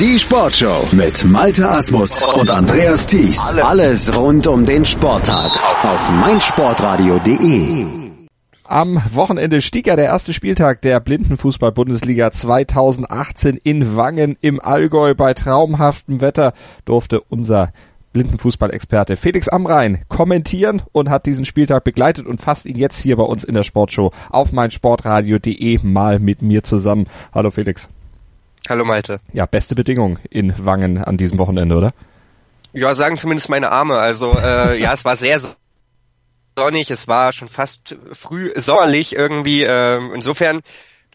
Die Sportshow mit Malte Asmus und Andreas Thies. Alles rund um den Sporttag auf meinsportradio.de. Am Wochenende stieg ja der erste Spieltag der Blindenfußball-Bundesliga 2018 in Wangen im Allgäu. Bei traumhaftem Wetter durfte unser Blindenfußballexperte Felix Amrein kommentieren und hat diesen Spieltag begleitet und fasst ihn jetzt hier bei uns in der Sportshow auf meinsportradio.de mal mit mir zusammen. Hallo Felix. Hallo Malte. Ja, beste Bedingung in Wangen an diesem Wochenende, oder? Ja, sagen zumindest meine Arme. Also äh, ja, es war sehr sonnig, es war schon fast früh sommerlich irgendwie. Äh, insofern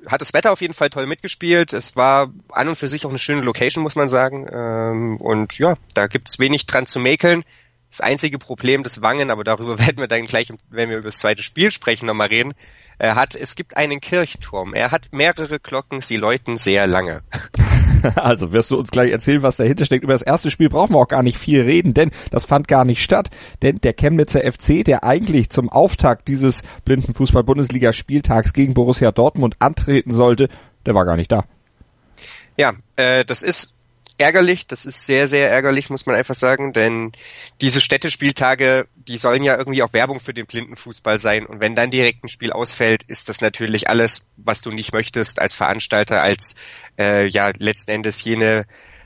hat das Wetter auf jeden Fall toll mitgespielt. Es war an und für sich auch eine schöne Location, muss man sagen. Ähm, und ja, da gibt's wenig dran zu mäkeln. Das einzige Problem des Wangen, aber darüber werden wir dann gleich, wenn wir über das zweite Spiel sprechen, nochmal reden, er hat, es gibt einen Kirchturm. Er hat mehrere Glocken, sie läuten sehr lange. Also wirst du uns gleich erzählen, was dahinter steckt. Über das erste Spiel brauchen wir auch gar nicht viel reden, denn das fand gar nicht statt. Denn der Chemnitzer FC, der eigentlich zum Auftakt dieses Blindenfußball-Bundesliga-Spieltags gegen Borussia Dortmund antreten sollte, der war gar nicht da. Ja, äh, das ist ärgerlich, das ist sehr, sehr ärgerlich, muss man einfach sagen, denn diese Städtespieltage, die sollen ja irgendwie auch Werbung für den Blindenfußball sein und wenn dann direkt ein Spiel ausfällt, ist das natürlich alles, was du nicht möchtest als Veranstalter, als äh, ja letzten Endes jene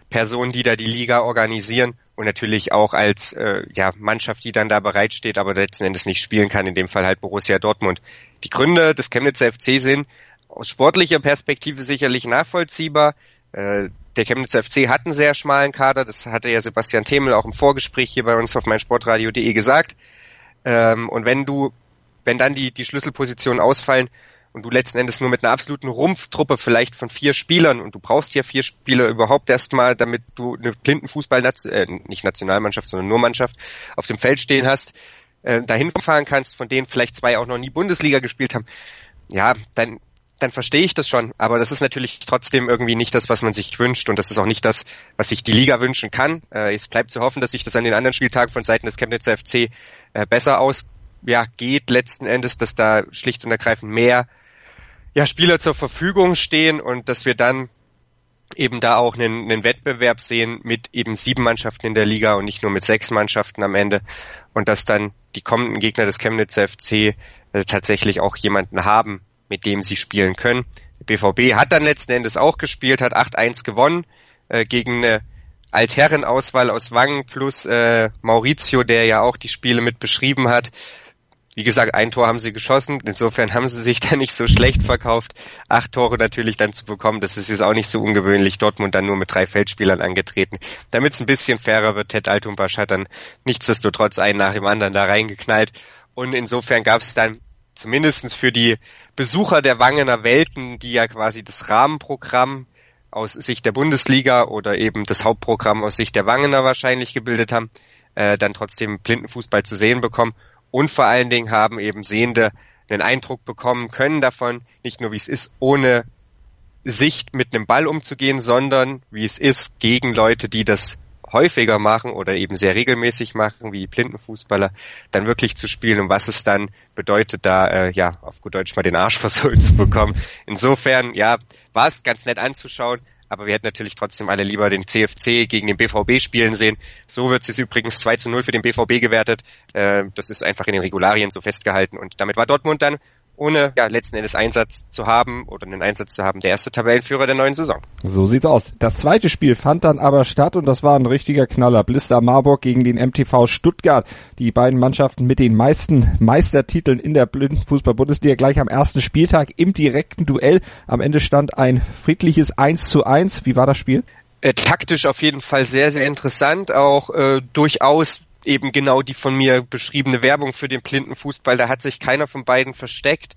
Personen, die da die Liga organisieren und natürlich auch als äh, ja, Mannschaft, die dann da bereitsteht, aber letzten Endes nicht spielen kann, in dem Fall halt Borussia Dortmund. Die Gründe des Chemnitzer FC sind aus sportlicher Perspektive sicherlich nachvollziehbar. Äh, der Chemnitzer FC hat einen sehr schmalen Kader, das hatte ja Sebastian Themel auch im Vorgespräch hier bei uns auf meinsportradio.de gesagt. Ähm, und wenn du, wenn dann die, die Schlüsselpositionen ausfallen und du letzten Endes nur mit einer absoluten Rumpftruppe vielleicht von vier Spielern und du brauchst ja vier Spieler überhaupt erstmal, damit du eine Blindenfußball, äh, nicht Nationalmannschaft, sondern nur Mannschaft auf dem Feld stehen hast, äh, dahin fahren kannst, von denen vielleicht zwei auch noch nie Bundesliga gespielt haben, ja, dann dann verstehe ich das schon. Aber das ist natürlich trotzdem irgendwie nicht das, was man sich wünscht. Und das ist auch nicht das, was sich die Liga wünschen kann. Äh, es bleibt zu hoffen, dass sich das an den anderen Spieltagen von Seiten des Chemnitzer FC äh, besser aus ja, geht letzten Endes, dass da schlicht und ergreifend mehr ja, Spieler zur Verfügung stehen und dass wir dann eben da auch einen, einen Wettbewerb sehen mit eben sieben Mannschaften in der Liga und nicht nur mit sechs Mannschaften am Ende und dass dann die kommenden Gegner des Chemnitzer FC äh, tatsächlich auch jemanden haben, mit dem sie spielen können. BVB hat dann letzten Endes auch gespielt, hat 8-1 gewonnen äh, gegen eine Altherrenauswahl aus Wangen plus äh, Maurizio, der ja auch die Spiele mit beschrieben hat. Wie gesagt, ein Tor haben sie geschossen, insofern haben sie sich da nicht so schlecht verkauft. Acht Tore natürlich dann zu bekommen, das ist jetzt auch nicht so ungewöhnlich. Dortmund dann nur mit drei Feldspielern angetreten. Damit es ein bisschen fairer wird, Ted Altumbasch hat dann nichtsdestotrotz einen nach dem anderen da reingeknallt. Und insofern gab es dann zumindestens für die Besucher der Wangener Welten, die ja quasi das Rahmenprogramm aus Sicht der Bundesliga oder eben das Hauptprogramm aus Sicht der Wangener wahrscheinlich gebildet haben, äh, dann trotzdem Blindenfußball zu sehen bekommen. Und vor allen Dingen haben eben Sehende einen Eindruck bekommen können davon, nicht nur wie es ist, ohne Sicht mit einem Ball umzugehen, sondern wie es ist, gegen Leute, die das häufiger machen oder eben sehr regelmäßig machen, wie Blindenfußballer, dann wirklich zu spielen und was es dann bedeutet, da äh, ja auf gut Deutsch mal den Arsch versohlt zu bekommen. Insofern, ja, war es ganz nett anzuschauen, aber wir hätten natürlich trotzdem alle lieber den CFC gegen den BVB spielen sehen. So wird es übrigens 2 zu 0 für den BVB gewertet. Äh, das ist einfach in den Regularien so festgehalten und damit war Dortmund dann ohne ja, letzten Endes Einsatz zu haben oder einen Einsatz zu haben, der erste Tabellenführer der neuen Saison. So sieht's aus. Das zweite Spiel fand dann aber statt und das war ein richtiger Knaller. Blister Marburg gegen den MTV Stuttgart. Die beiden Mannschaften mit den meisten Meistertiteln in der Blindenfußball-Bundesliga gleich am ersten Spieltag im direkten Duell. Am Ende stand ein friedliches 1 zu 1. Wie war das Spiel? Äh, taktisch auf jeden Fall sehr, sehr interessant. Auch äh, durchaus eben genau die von mir beschriebene Werbung für den blinden Fußball. Da hat sich keiner von beiden versteckt.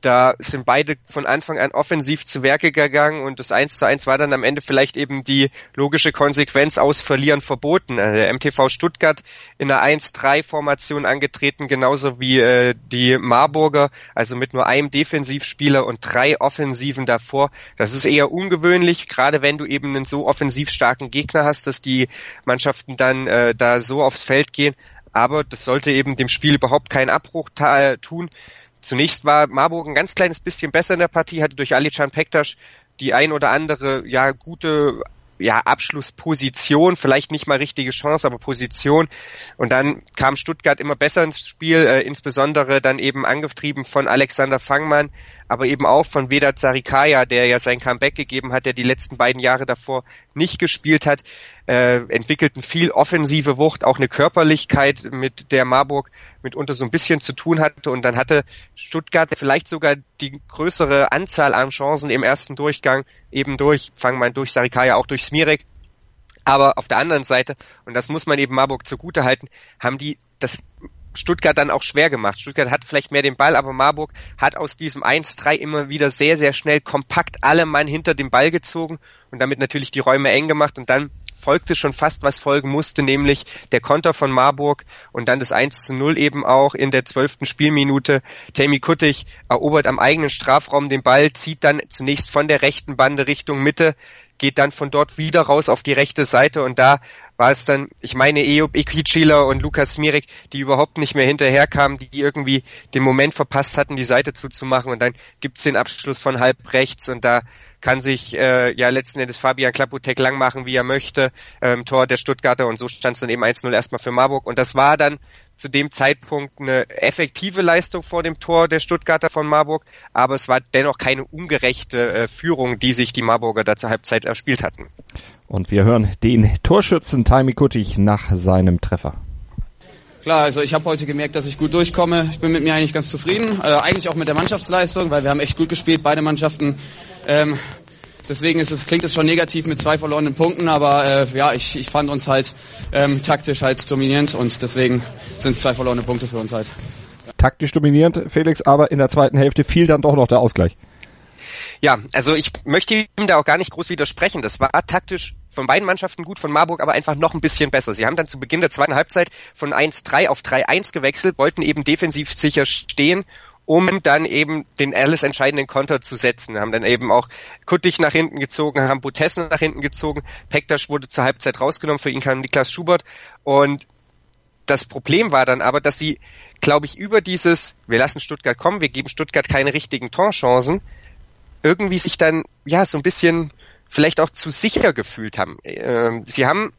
Da sind beide von Anfang an offensiv zu Werke gegangen und das 1 zu 1 war dann am Ende vielleicht eben die logische Konsequenz aus Verlieren verboten. Also der MTV Stuttgart in der 1-3-Formation angetreten, genauso wie äh, die Marburger, also mit nur einem Defensivspieler und drei Offensiven davor. Das ist eher ungewöhnlich, gerade wenn du eben einen so offensiv starken Gegner hast, dass die Mannschaften dann äh, da so aufs Feld gehen. Aber das sollte eben dem Spiel überhaupt keinen Abbruch tun. Zunächst war Marburg ein ganz kleines bisschen besser in der Partie, hatte durch Alican Pektas die ein oder andere ja gute ja, Abschlussposition, vielleicht nicht mal richtige Chance, aber Position. Und dann kam Stuttgart immer besser ins Spiel, äh, insbesondere dann eben angetrieben von Alexander Fangmann, aber eben auch von Vedat Sarikaya, der ja sein Comeback gegeben hat, der die letzten beiden Jahre davor nicht gespielt hat, äh, entwickelten viel offensive Wucht, auch eine Körperlichkeit, mit der Marburg mitunter so ein bisschen zu tun hatte. Und dann hatte Stuttgart vielleicht sogar die größere Anzahl an Chancen im ersten Durchgang, eben durch, fangen wir durch Sarikaya, auch durch Smirek. Aber auf der anderen Seite, und das muss man eben Marburg zugute halten, haben die das Stuttgart dann auch schwer gemacht. Stuttgart hat vielleicht mehr den Ball, aber Marburg hat aus diesem 1-3 immer wieder sehr, sehr schnell kompakt alle Mann hinter dem Ball gezogen und damit natürlich die Räume eng gemacht und dann folgte schon fast, was folgen musste, nämlich der Konter von Marburg und dann das 1 zu 0 eben auch in der zwölften Spielminute. Tammy Kuttig erobert am eigenen Strafraum den Ball, zieht dann zunächst von der rechten Bande Richtung Mitte, geht dann von dort wieder raus auf die rechte Seite und da war es dann, ich meine, Eob Ikicila und Lukas Smirek, die überhaupt nicht mehr hinterherkamen, die irgendwie den Moment verpasst hatten, die Seite zuzumachen und dann gibt's den Abschluss von halb rechts und da kann sich äh, ja letzten Endes Fabian Klaputek lang machen, wie er möchte, ähm, Tor der Stuttgarter und so stand es dann eben 1-0 erstmal für Marburg und das war dann zu dem Zeitpunkt eine effektive Leistung vor dem Tor der Stuttgarter von Marburg, aber es war dennoch keine ungerechte äh, Führung, die sich die Marburger da zur Halbzeit erspielt hatten. Und wir hören den Torschützen Taimi Kuttig nach seinem Treffer. Klar, also ich habe heute gemerkt, dass ich gut durchkomme. Ich bin mit mir eigentlich ganz zufrieden. Äh, eigentlich auch mit der Mannschaftsleistung, weil wir haben echt gut gespielt, beide Mannschaften. Ähm, deswegen ist es, klingt es schon negativ mit zwei verlorenen Punkten, aber äh, ja, ich, ich fand uns halt ähm, taktisch halt dominierend und deswegen sind es zwei verlorene Punkte für uns halt. Taktisch dominierend, Felix, aber in der zweiten Hälfte fiel dann doch noch der Ausgleich. Ja, also ich möchte ihm da auch gar nicht groß widersprechen. Das war taktisch von beiden Mannschaften gut, von Marburg aber einfach noch ein bisschen besser. Sie haben dann zu Beginn der zweiten Halbzeit von 1-3 auf 3-1 gewechselt, wollten eben defensiv sicher stehen um dann eben den alles entscheidenden Konter zu setzen. Haben dann eben auch Kuttig nach hinten gezogen, haben Butessen nach hinten gezogen, Pektasch wurde zur Halbzeit rausgenommen, für ihn kam Niklas Schubert und das Problem war dann aber, dass sie, glaube ich, über dieses, wir lassen Stuttgart kommen, wir geben Stuttgart keine richtigen Torchancen, irgendwie sich dann ja so ein bisschen vielleicht auch zu sicher gefühlt haben. Ähm, sie haben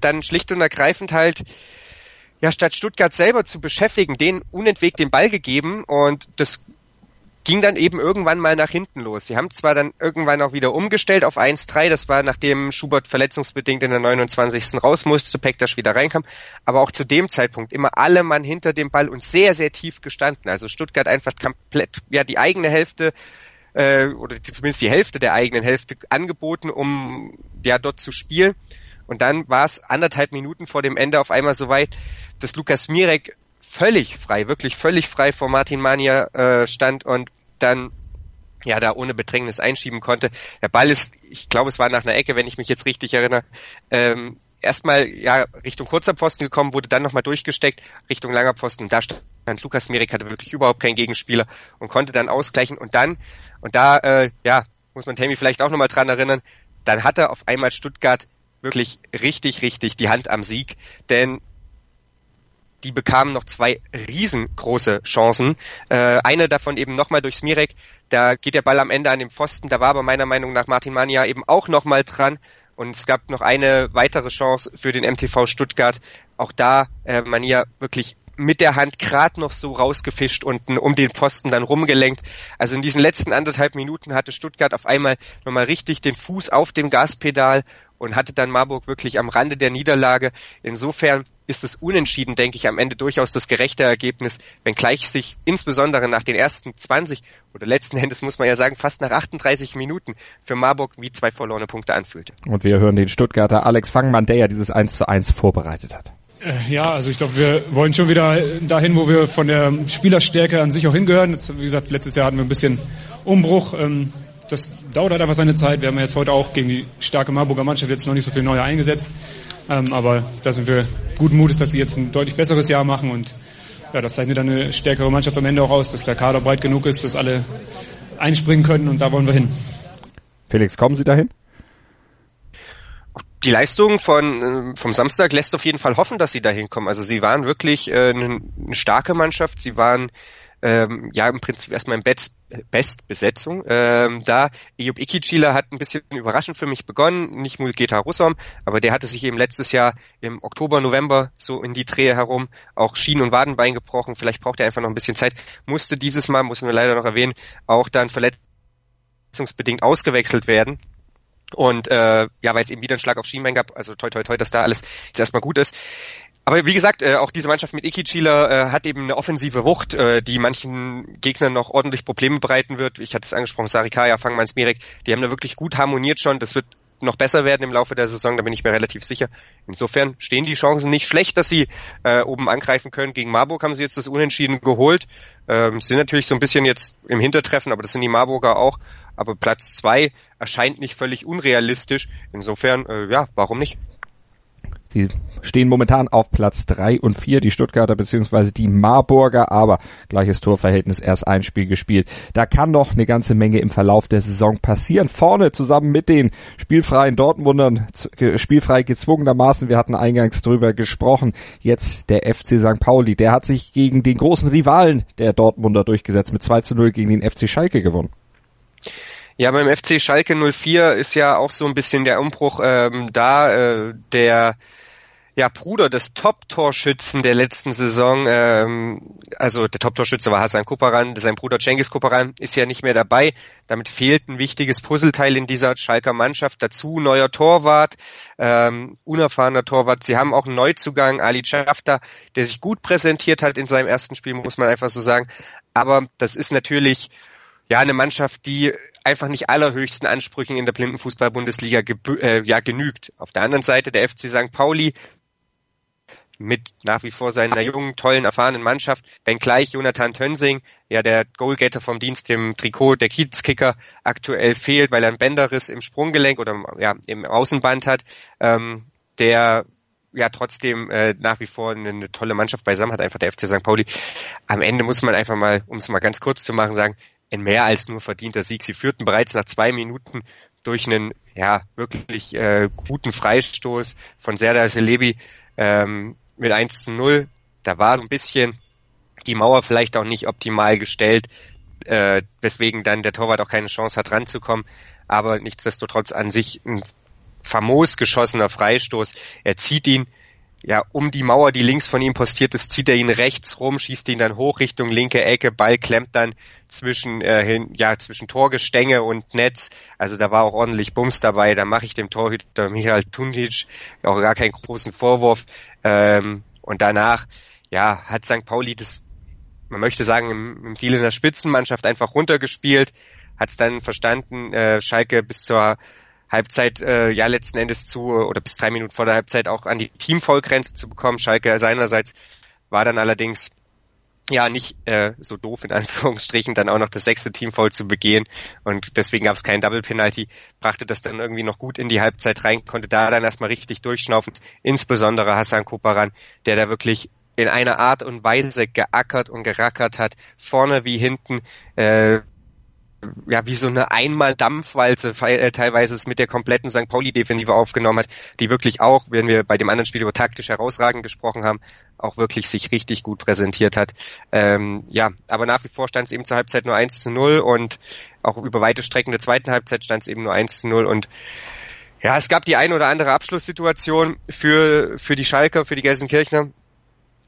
dann schlicht und ergreifend halt ja statt Stuttgart selber zu beschäftigen, den unentwegt den Ball gegeben und das ging dann eben irgendwann mal nach hinten los. Sie haben zwar dann irgendwann auch wieder umgestellt auf 1-3, das war nachdem Schubert verletzungsbedingt in der 29. raus musste, Pektasch wieder reinkam, aber auch zu dem Zeitpunkt immer alle Mann hinter dem Ball und sehr, sehr tief gestanden. Also Stuttgart einfach komplett, ja, die eigene Hälfte äh, oder zumindest die Hälfte der eigenen Hälfte angeboten, um ja dort zu spielen. Und dann war es anderthalb Minuten vor dem Ende auf einmal so weit, dass Lukas Mirek völlig frei, wirklich völlig frei vor Martin Mania äh, stand und dann ja da ohne Bedrängnis einschieben konnte. Der Ball ist, ich glaube, es war nach einer Ecke, wenn ich mich jetzt richtig erinnere, ähm, erstmal ja Richtung kurzer Pfosten gekommen, wurde dann nochmal durchgesteckt Richtung langer Pfosten. Und da stand Lukas Mirek hatte wirklich überhaupt keinen Gegenspieler und konnte dann ausgleichen. Und dann, und da, äh, ja, muss man Tammy vielleicht auch nochmal dran erinnern, dann hatte auf einmal Stuttgart wirklich richtig, richtig die Hand am Sieg, denn die bekamen noch zwei riesengroße Chancen. Äh, eine davon eben nochmal durch Smirek, da geht der Ball am Ende an den Pfosten, da war aber meiner Meinung nach Martin Mania eben auch nochmal dran und es gab noch eine weitere Chance für den MTV Stuttgart. Auch da äh, Mania wirklich mit der Hand gerade noch so rausgefischt und um den Pfosten dann rumgelenkt. Also in diesen letzten anderthalb Minuten hatte Stuttgart auf einmal nochmal richtig den Fuß auf dem Gaspedal und hatte dann Marburg wirklich am Rande der Niederlage. Insofern ist es unentschieden, denke ich, am Ende durchaus das gerechte Ergebnis, wenngleich sich insbesondere nach den ersten 20 oder letzten Endes muss man ja sagen, fast nach 38 Minuten für Marburg wie zwei verlorene Punkte anfühlte. Und wir hören den Stuttgarter Alex Fangmann, der ja dieses 1 zu 1 vorbereitet hat. Äh, ja, also ich glaube, wir wollen schon wieder dahin, wo wir von der Spielerstärke an sich auch hingehören. Jetzt, wie gesagt, letztes Jahr hatten wir ein bisschen Umbruch. Ähm, das dauert halt einfach seine Zeit. Wir haben jetzt heute auch gegen die starke Marburger Mannschaft jetzt noch nicht so viel Neue eingesetzt. Ähm, aber da sind wir guten Mutes, dass sie jetzt ein deutlich besseres Jahr machen und ja, das zeichnet dann eine stärkere Mannschaft am Ende auch aus, dass der Kader breit genug ist, dass alle einspringen können und da wollen wir hin. Felix, kommen Sie dahin? die Leistung von vom Samstag lässt auf jeden Fall hoffen, dass sie dahin kommen. Also sie waren wirklich äh, eine, eine starke Mannschaft. Sie waren ähm, ja im Prinzip erstmal in Best, Bestbesetzung ähm, da. Eyüp Ikicila hat ein bisschen überraschend für mich begonnen, nicht Mulgeta Russom, aber der hatte sich eben letztes Jahr im Oktober, November so in die Drehe herum auch Schien- und Wadenbein gebrochen. Vielleicht braucht er einfach noch ein bisschen Zeit. Musste dieses Mal, muss man leider noch erwähnen, auch dann verletzungsbedingt ausgewechselt werden. Und äh, ja, weil es eben wieder einen Schlag auf Schienbein gab, also toi toi toi, dass da alles jetzt erstmal gut ist. Aber wie gesagt, äh, auch diese Mannschaft mit Iki Chila äh, hat eben eine offensive Wucht, äh, die manchen Gegnern noch ordentlich Probleme bereiten wird. Ich hatte es angesprochen, Sarikaya, Fangmanns Mirek, die haben da wirklich gut harmoniert schon. Das wird noch besser werden im Laufe der Saison, da bin ich mir relativ sicher. Insofern stehen die Chancen nicht schlecht, dass sie äh, oben angreifen können. Gegen Marburg haben sie jetzt das Unentschieden geholt. Ähm, sind natürlich so ein bisschen jetzt im Hintertreffen, aber das sind die Marburger auch. Aber Platz zwei erscheint nicht völlig unrealistisch. Insofern, äh, ja, warum nicht? Sie stehen momentan auf Platz drei und vier, die Stuttgarter beziehungsweise die Marburger, aber gleiches Torverhältnis, erst ein Spiel gespielt. Da kann noch eine ganze Menge im Verlauf der Saison passieren. Vorne zusammen mit den spielfreien Dortmundern, spielfrei gezwungenermaßen, wir hatten eingangs drüber gesprochen, jetzt der FC St. Pauli, der hat sich gegen den großen Rivalen der Dortmunder durchgesetzt, mit 2 zu 0 gegen den FC Schalke gewonnen. Ja, beim FC Schalke 04 ist ja auch so ein bisschen der Umbruch ähm, da, äh, der ja, Bruder des Top-Torschützen der letzten Saison, ähm, also der Top-Torschütze war Hassan Kuparan, sein Bruder Cengiz Kuparan ist ja nicht mehr dabei. Damit fehlt ein wichtiges Puzzleteil in dieser Schalker Mannschaft. Dazu neuer Torwart, ähm, unerfahrener Torwart. Sie haben auch einen Neuzugang, Ali Schafter, der sich gut präsentiert hat in seinem ersten Spiel, muss man einfach so sagen. Aber das ist natürlich ja eine Mannschaft, die einfach nicht allerhöchsten Ansprüchen in der Blindenfußball-Bundesliga äh, ja genügt. Auf der anderen Seite der FC St. Pauli mit nach wie vor seiner jungen, tollen, erfahrenen Mannschaft, wenngleich Jonathan Tönsing, ja der Goalgetter vom Dienst im Trikot der Kiezkicker aktuell fehlt, weil er einen Bänderriss im Sprunggelenk oder ja im Außenband hat, ähm, der ja trotzdem äh, nach wie vor eine, eine tolle Mannschaft beisammen hat, einfach der FC St. Pauli. Am Ende muss man einfach mal, um es mal ganz kurz zu machen, sagen, ein mehr als nur verdienter Sieg. Sie führten bereits nach zwei Minuten durch einen ja wirklich äh, guten Freistoß von Serdar Selebi ähm, mit 1 zu 0. Da war so ein bisschen die Mauer vielleicht auch nicht optimal gestellt, äh, weswegen dann der Torwart auch keine Chance hat ranzukommen. Aber nichtsdestotrotz an sich ein famos geschossener Freistoß. Er zieht ihn ja, um die Mauer, die links von ihm postiert ist, zieht er ihn rechts rum, schießt ihn dann hoch Richtung linke Ecke, Ball klemmt dann zwischen, äh, hin, ja, zwischen Torgestänge und Netz. Also da war auch ordentlich Bums dabei. Da mache ich dem Torhüter Michael Tundic auch gar keinen großen Vorwurf. Ähm, und danach, ja, hat St. Pauli das, man möchte sagen, im, im Ziel in der Spitzenmannschaft einfach runtergespielt, hat es dann verstanden, äh, Schalke bis zur Halbzeit äh, ja letzten Endes zu oder bis drei Minuten vor der Halbzeit auch an die Teamvollgrenze zu bekommen. Schalke seinerseits war dann allerdings ja nicht äh, so doof in Anführungsstrichen dann auch noch das sechste Team voll zu begehen. Und deswegen gab es keinen Double Penalty, brachte das dann irgendwie noch gut in die Halbzeit rein, konnte da dann erstmal richtig durchschnaufen, insbesondere Hassan Koparan, der da wirklich in einer Art und Weise geackert und gerackert hat, vorne wie hinten, äh, ja, wie so eine Einmal-Dampfwalze äh, teilweise es mit der kompletten St. Pauli-Defensive aufgenommen hat, die wirklich auch, wenn wir bei dem anderen Spiel über taktisch herausragend gesprochen haben, auch wirklich sich richtig gut präsentiert hat. Ähm, ja, aber nach wie vor stand es eben zur Halbzeit nur 1 zu 0 und auch über weite Strecken der zweiten Halbzeit stand es eben nur 1 zu 0 und ja, es gab die ein oder andere Abschlusssituation für, für die Schalker, für die Gelsenkirchner,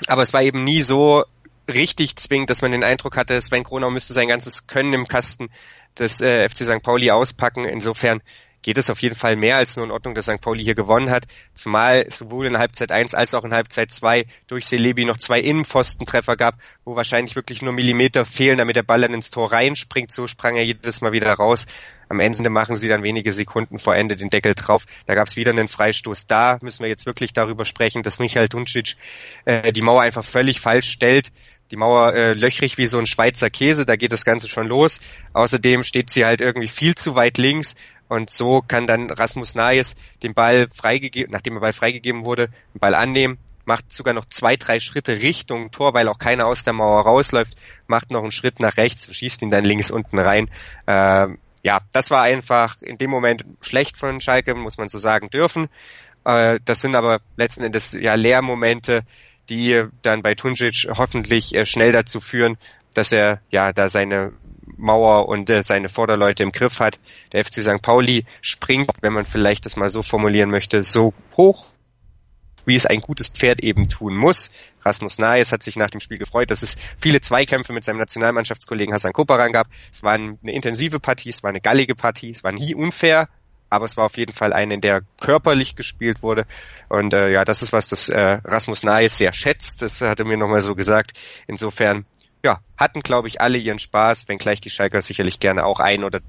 aber es war eben nie so richtig zwingend, dass man den Eindruck hatte, Sven Kronau müsste sein ganzes Können im Kasten des äh, FC St. Pauli auspacken. Insofern geht es auf jeden Fall mehr als nur in Ordnung, dass St. Pauli hier gewonnen hat. Zumal sowohl in Halbzeit 1 als auch in Halbzeit 2 durch Celebi noch zwei Innenpfostentreffer gab, wo wahrscheinlich wirklich nur Millimeter fehlen, damit der Ball dann ins Tor reinspringt. So sprang er jedes Mal wieder raus. Am Ende machen sie dann wenige Sekunden vor Ende den Deckel drauf. Da gab es wieder einen Freistoß. Da müssen wir jetzt wirklich darüber sprechen, dass Michael Duncic äh, die Mauer einfach völlig falsch stellt die Mauer äh, löchrig wie so ein Schweizer Käse, da geht das Ganze schon los. Außerdem steht sie halt irgendwie viel zu weit links und so kann dann Rasmus Nayes den Ball freigegeben, nachdem der Ball freigegeben wurde, den Ball annehmen, macht sogar noch zwei, drei Schritte Richtung Tor, weil auch keiner aus der Mauer rausläuft, macht noch einen Schritt nach rechts, schießt ihn dann links unten rein. Ähm, ja, das war einfach in dem Moment schlecht von Schalke, muss man so sagen dürfen. Äh, das sind aber letzten Endes ja Lehrmomente, die dann bei Tunjic hoffentlich äh, schnell dazu führen, dass er ja da seine Mauer und äh, seine Vorderleute im Griff hat. Der FC St. Pauli springt, wenn man vielleicht das mal so formulieren möchte, so hoch, wie es ein gutes Pferd eben tun muss. Rasmus Naes hat sich nach dem Spiel gefreut, dass es viele Zweikämpfe mit seinem Nationalmannschaftskollegen Hassan Koparan gab. Es war eine intensive Partie, es war eine gallige Partie, es war nie unfair, aber es war auf jeden Fall eine, in der körperlich gespielt wurde. Und äh, ja, das ist was, das äh, Rasmus Naes sehr schätzt. Das hat er mir nochmal so gesagt. Insofern ja, hatten, glaube ich, alle ihren Spaß, wenngleich die Schalker sicherlich gerne auch ein oder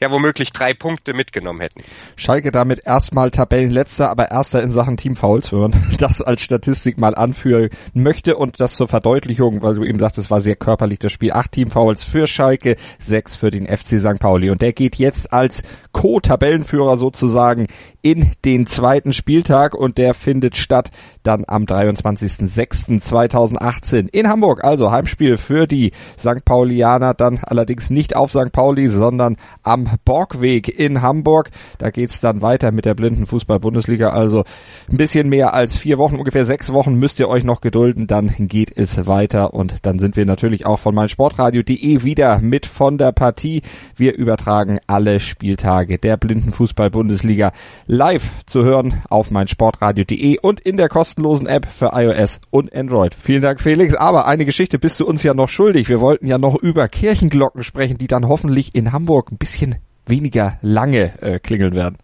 ja womöglich drei Punkte mitgenommen hätten. Schalke damit erstmal Tabellenletzter, aber erster in Sachen Teamfouls, wenn man das als Statistik mal anführen möchte und das zur Verdeutlichung, weil du eben sagst, es war sehr körperlich das Spiel. Acht Teamfouls für Schalke, sechs für den FC St. Pauli und der geht jetzt als Co-Tabellenführer sozusagen in den zweiten Spieltag und der findet statt dann am 23.06.2018 in Hamburg. Also Heimspiel für die St. Paulianer, dann allerdings nicht auf St. Pauli, sondern am Borgweg in Hamburg. Da geht's dann weiter mit der blinden Fußball-Bundesliga. Also ein bisschen mehr als vier Wochen, ungefähr sechs Wochen müsst ihr euch noch gedulden. Dann geht es weiter und dann sind wir natürlich auch von meinsportradio.de wieder mit von der Partie. Wir übertragen alle Spieltage der blinden Fußball-Bundesliga live zu hören auf meinsportradio.de und in der kostenlosen App für iOS und Android. Vielen Dank, Felix. Aber eine Geschichte bist du uns ja noch schuldig. Wir wollten ja noch über Kirchenglocken sprechen, die dann hoffentlich in Hamburg ein bisschen weniger lange äh, klingeln werden.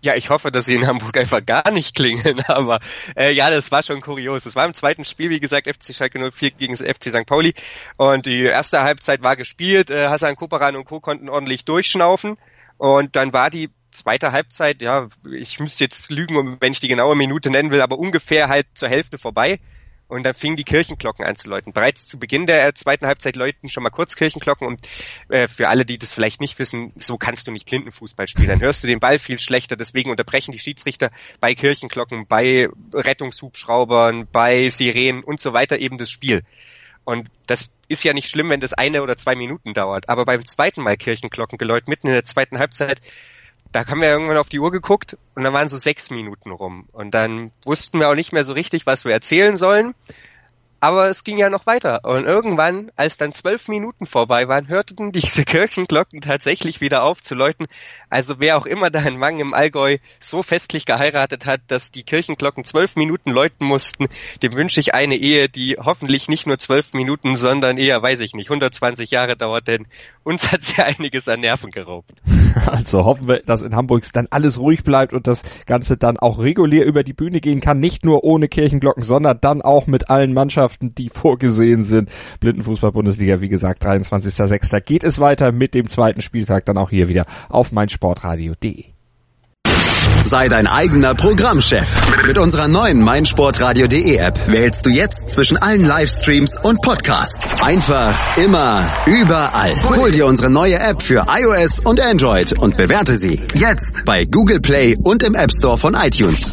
Ja, ich hoffe, dass sie in Hamburg einfach gar nicht klingeln, aber äh, ja, das war schon kurios. Es war im zweiten Spiel, wie gesagt, FC Schalke 04 gegen FC St. Pauli und die erste Halbzeit war gespielt. Äh, Hassan Koperan und Co. konnten ordentlich durchschnaufen und dann war die zweite Halbzeit, ja, ich müsste jetzt lügen, wenn ich die genaue Minute nennen will, aber ungefähr halt zur Hälfte vorbei. Und dann fingen die Kirchenglocken an zu läuten. Bereits zu Beginn der zweiten Halbzeit läuten schon mal kurz Kirchenglocken und äh, für alle, die das vielleicht nicht wissen, so kannst du nicht Blindenfußball spielen. Dann hörst du den Ball viel schlechter, deswegen unterbrechen die Schiedsrichter bei Kirchenglocken, bei Rettungshubschraubern, bei Sirenen und so weiter eben das Spiel. Und das ist ja nicht schlimm, wenn das eine oder zwei Minuten dauert. Aber beim zweiten Mal Kirchenglocken geläut, mitten in der zweiten Halbzeit, da haben wir irgendwann auf die Uhr geguckt und dann waren so sechs Minuten rum. Und dann wussten wir auch nicht mehr so richtig, was wir erzählen sollen. Aber es ging ja noch weiter. Und irgendwann, als dann zwölf Minuten vorbei waren, hörten diese Kirchenglocken tatsächlich wieder auf zu läuten. Also wer auch immer da in Wangen im Allgäu so festlich geheiratet hat, dass die Kirchenglocken zwölf Minuten läuten mussten, dem wünsche ich eine Ehe, die hoffentlich nicht nur zwölf Minuten, sondern eher, weiß ich nicht, 120 Jahre dauert, denn uns hat ja einiges an Nerven geraubt. Also hoffen wir, dass in Hamburg dann alles ruhig bleibt und das Ganze dann auch regulär über die Bühne gehen kann. Nicht nur ohne Kirchenglocken, sondern dann auch mit allen Mannschaften, die vorgesehen sind. Blindenfußball-Bundesliga, wie gesagt, 23.06. geht es weiter mit dem zweiten Spieltag dann auch hier wieder auf meinsportradio.de. Sei dein eigener Programmchef. Mit unserer neuen meinsportradio.de App wählst du jetzt zwischen allen Livestreams und Podcasts. Einfach, immer, überall. Hol dir unsere neue App für iOS und Android und bewerte sie jetzt bei Google Play und im App Store von iTunes.